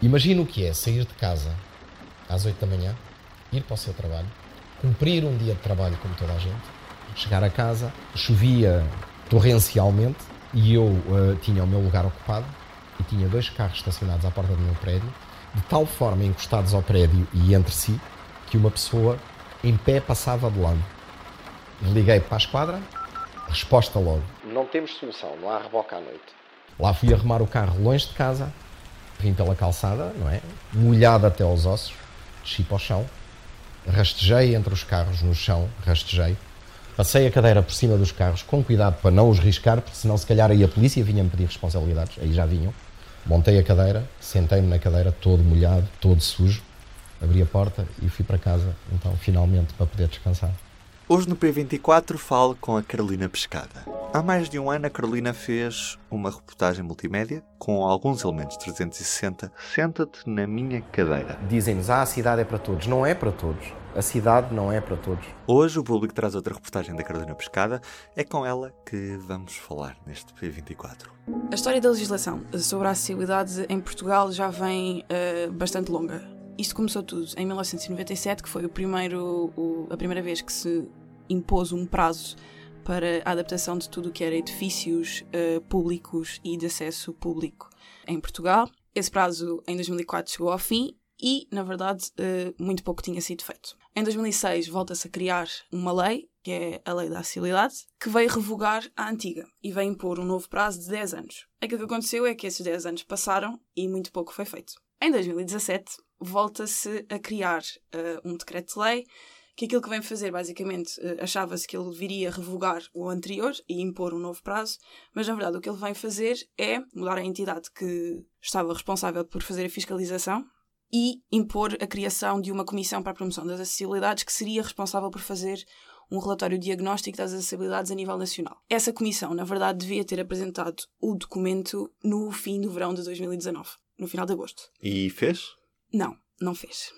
Imagina o que é sair de casa às 8 da manhã, ir para o seu trabalho, cumprir um dia de trabalho como toda a gente, chegar a casa, chovia torrencialmente e eu uh, tinha o meu lugar ocupado e tinha dois carros estacionados à porta do meu prédio, de tal forma encostados ao prédio e entre si, que uma pessoa em pé passava de lado. Liguei para a esquadra, resposta logo. Não temos solução, não há reboque à noite. Lá fui arrumar o carro longe de casa, vim pela calçada, não é? Molhado até aos ossos, desci para o chão, rastejei entre os carros no chão, rastejei, passei a cadeira por cima dos carros, com cuidado para não os riscar, porque senão se calhar aí a polícia vinha-me pedir responsabilidades, aí já vinham. Montei a cadeira, sentei-me na cadeira, todo molhado, todo sujo, abri a porta e fui para casa, então, finalmente, para poder descansar. Hoje no P24 falo com a Carolina Pescada. Há mais de um ano a Carolina fez uma reportagem multimédia com alguns elementos 360. Senta-te na minha cadeira. Dizem-nos, ah, a cidade é para todos. Não é para todos. A cidade não é para todos. Hoje o público traz outra reportagem da Carolina Pescada. É com ela que vamos falar neste P24. A história da legislação sobre a acessibilidade em Portugal já vem uh, bastante longa isto começou tudo em 1997, que foi o primeiro, o, a primeira vez que se impôs um prazo para a adaptação de tudo o que era edifícios uh, públicos e de acesso público em Portugal. Esse prazo em 2004 chegou ao fim e, na verdade, uh, muito pouco tinha sido feito. Em 2006 volta-se a criar uma lei, que é a Lei da Acessibilidade, que veio revogar a antiga e veio impor um novo prazo de 10 anos. Aquilo que aconteceu é que esses 10 anos passaram e muito pouco foi feito. Em 2017, volta-se a criar uh, um decreto-lei que aquilo que vem fazer, basicamente, uh, achava-se que ele viria revogar o anterior e impor um novo prazo, mas na verdade o que ele vem fazer é mudar a entidade que estava responsável por fazer a fiscalização e impor a criação de uma comissão para a promoção das acessibilidades que seria responsável por fazer um relatório diagnóstico das acessibilidades a nível nacional. Essa comissão, na verdade, devia ter apresentado o documento no fim do verão de 2019, no final de agosto. E fez? Não, não fez.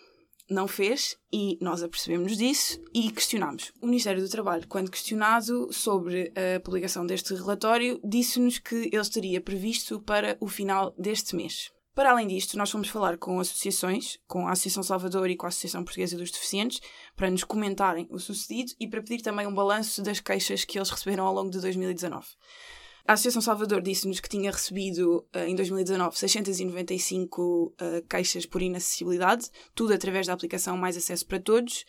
Não fez e nós apercebemos disso e questionámos. O Ministério do Trabalho, quando questionado sobre a publicação deste relatório, disse-nos que ele estaria previsto para o final deste mês. Para além disto, nós fomos falar com associações, com a Associação Salvador e com a Associação Portuguesa dos Deficientes, para nos comentarem o sucedido e para pedir também um balanço das queixas que eles receberam ao longo de 2019. A Associação Salvador disse-nos que tinha recebido uh, em 2019 695 uh, queixas por inacessibilidade, tudo através da aplicação Mais Acesso para Todos,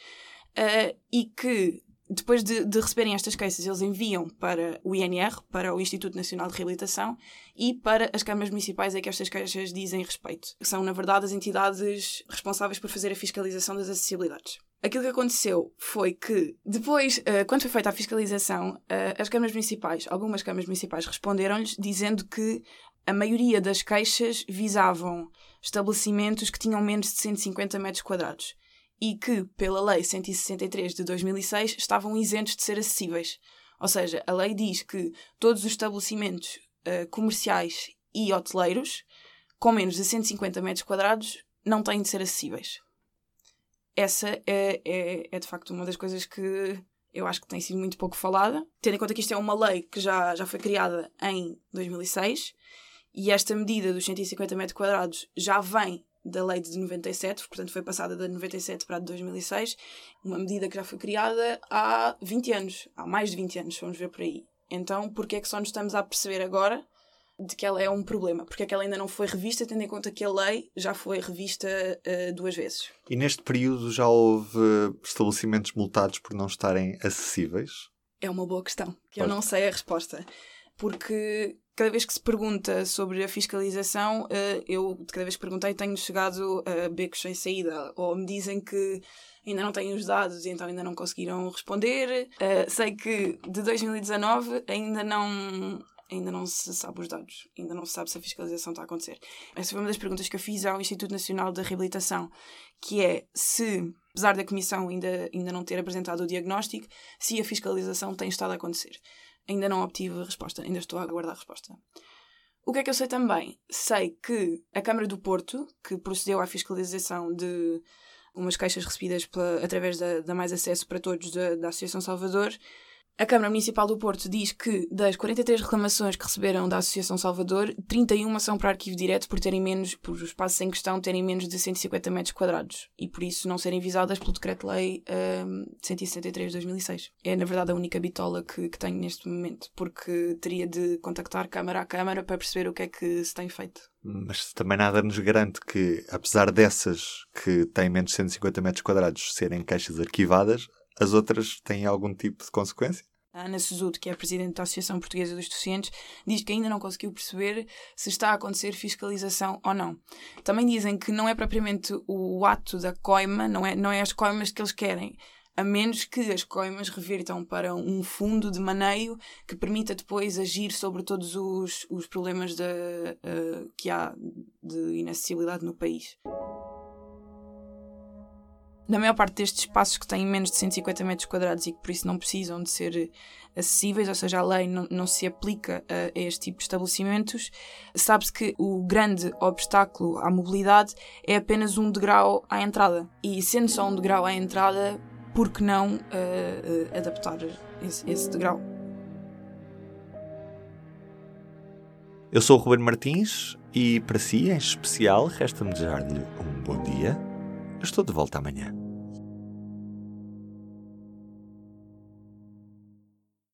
uh, e que depois de, de, receberem estas queixas, eles enviam para o INR, para o Instituto Nacional de Reabilitação, e para as câmaras municipais a que estas queixas dizem respeito. São, na verdade, as entidades responsáveis por fazer a fiscalização das acessibilidades. Aquilo que aconteceu foi que, depois, uh, quando foi feita a fiscalização, uh, as câmaras municipais, algumas câmaras municipais responderam-lhes dizendo que a maioria das queixas visavam estabelecimentos que tinham menos de 150 metros quadrados e que, pela Lei 163 de 2006, estavam isentos de ser acessíveis. Ou seja, a lei diz que todos os estabelecimentos uh, comerciais e hoteleiros com menos de 150 metros quadrados não têm de ser acessíveis essa é, é, é de facto uma das coisas que eu acho que tem sido muito pouco falada, tendo em conta que isto é uma lei que já, já foi criada em 2006 e esta medida dos 150 metros quadrados já vem da lei de 97, portanto foi passada de 97 para 2006, uma medida que já foi criada há 20 anos, há mais de 20 anos, vamos ver por aí. Então, porquê é que só nos estamos a perceber agora de que ela é um problema, porque é que ela ainda não foi revista, tendo em conta que a lei já foi revista uh, duas vezes. E neste período já houve estabelecimentos multados por não estarem acessíveis? É uma boa questão, que eu não sei a resposta. Porque cada vez que se pergunta sobre a fiscalização, uh, eu, de cada vez que perguntei, tenho chegado a becos sem saída. Ou me dizem que ainda não têm os dados e então ainda não conseguiram responder. Uh, sei que de 2019 ainda não ainda não se sabe os dados, ainda não se sabe se a fiscalização está a acontecer. Essa foi uma das perguntas que eu fiz ao Instituto Nacional de Reabilitação, que é se, apesar da Comissão ainda, ainda não ter apresentado o diagnóstico, se a fiscalização tem estado a acontecer. Ainda não obtive a resposta, ainda estou a aguardar a resposta. O que é que eu sei também? Sei que a Câmara do Porto, que procedeu à fiscalização de umas queixas recebidas pela, através da, da Mais Acesso para Todos da, da Associação Salvador, A Câmara Municipal do Porto diz que das 43 reclamações que receberam da Associação Salvador, 31 são para arquivo direto por terem menos, por os espaços em questão terem menos de 150 metros quadrados e por isso não serem visadas pelo Decreto-Lei um, 173 de 2006. É na verdade a única bitola que, que tenho neste momento, porque teria de contactar Câmara a Câmara para perceber o que é que se tem feito. Mas também nada nos garante que, apesar dessas que têm menos de 150 metros quadrados serem queixas arquivadas, as outras têm algum tipo de consequência? A Ana Suzuto, que é a presidente da Associação Portuguesa dos Deficientes, diz que ainda não conseguiu perceber se está a acontecer fiscalização ou não. Também dizem que não é propriamente o ato da coima, não é, não é as coimas que eles querem, a menos que as coimas revertam para um fundo de maneio que permita depois agir sobre todos os, os problemas de, uh, que há de inacessibilidade no país. Na maior parte destes espaços que têm menos de 150 metros quadrados e que por isso não precisam de ser acessíveis, ou seja, a lei não, não se aplica a, a este tipo de estabelecimentos, sabe-se que o grande obstáculo à mobilidade é apenas um degrau à entrada. E sendo só um degrau à entrada, por que não uh, uh, adaptar esse, esse degrau? Eu sou o Ruben Martins e para si, em especial, resta-me desejar-lhe um bom dia. Eu estou de volta amanhã.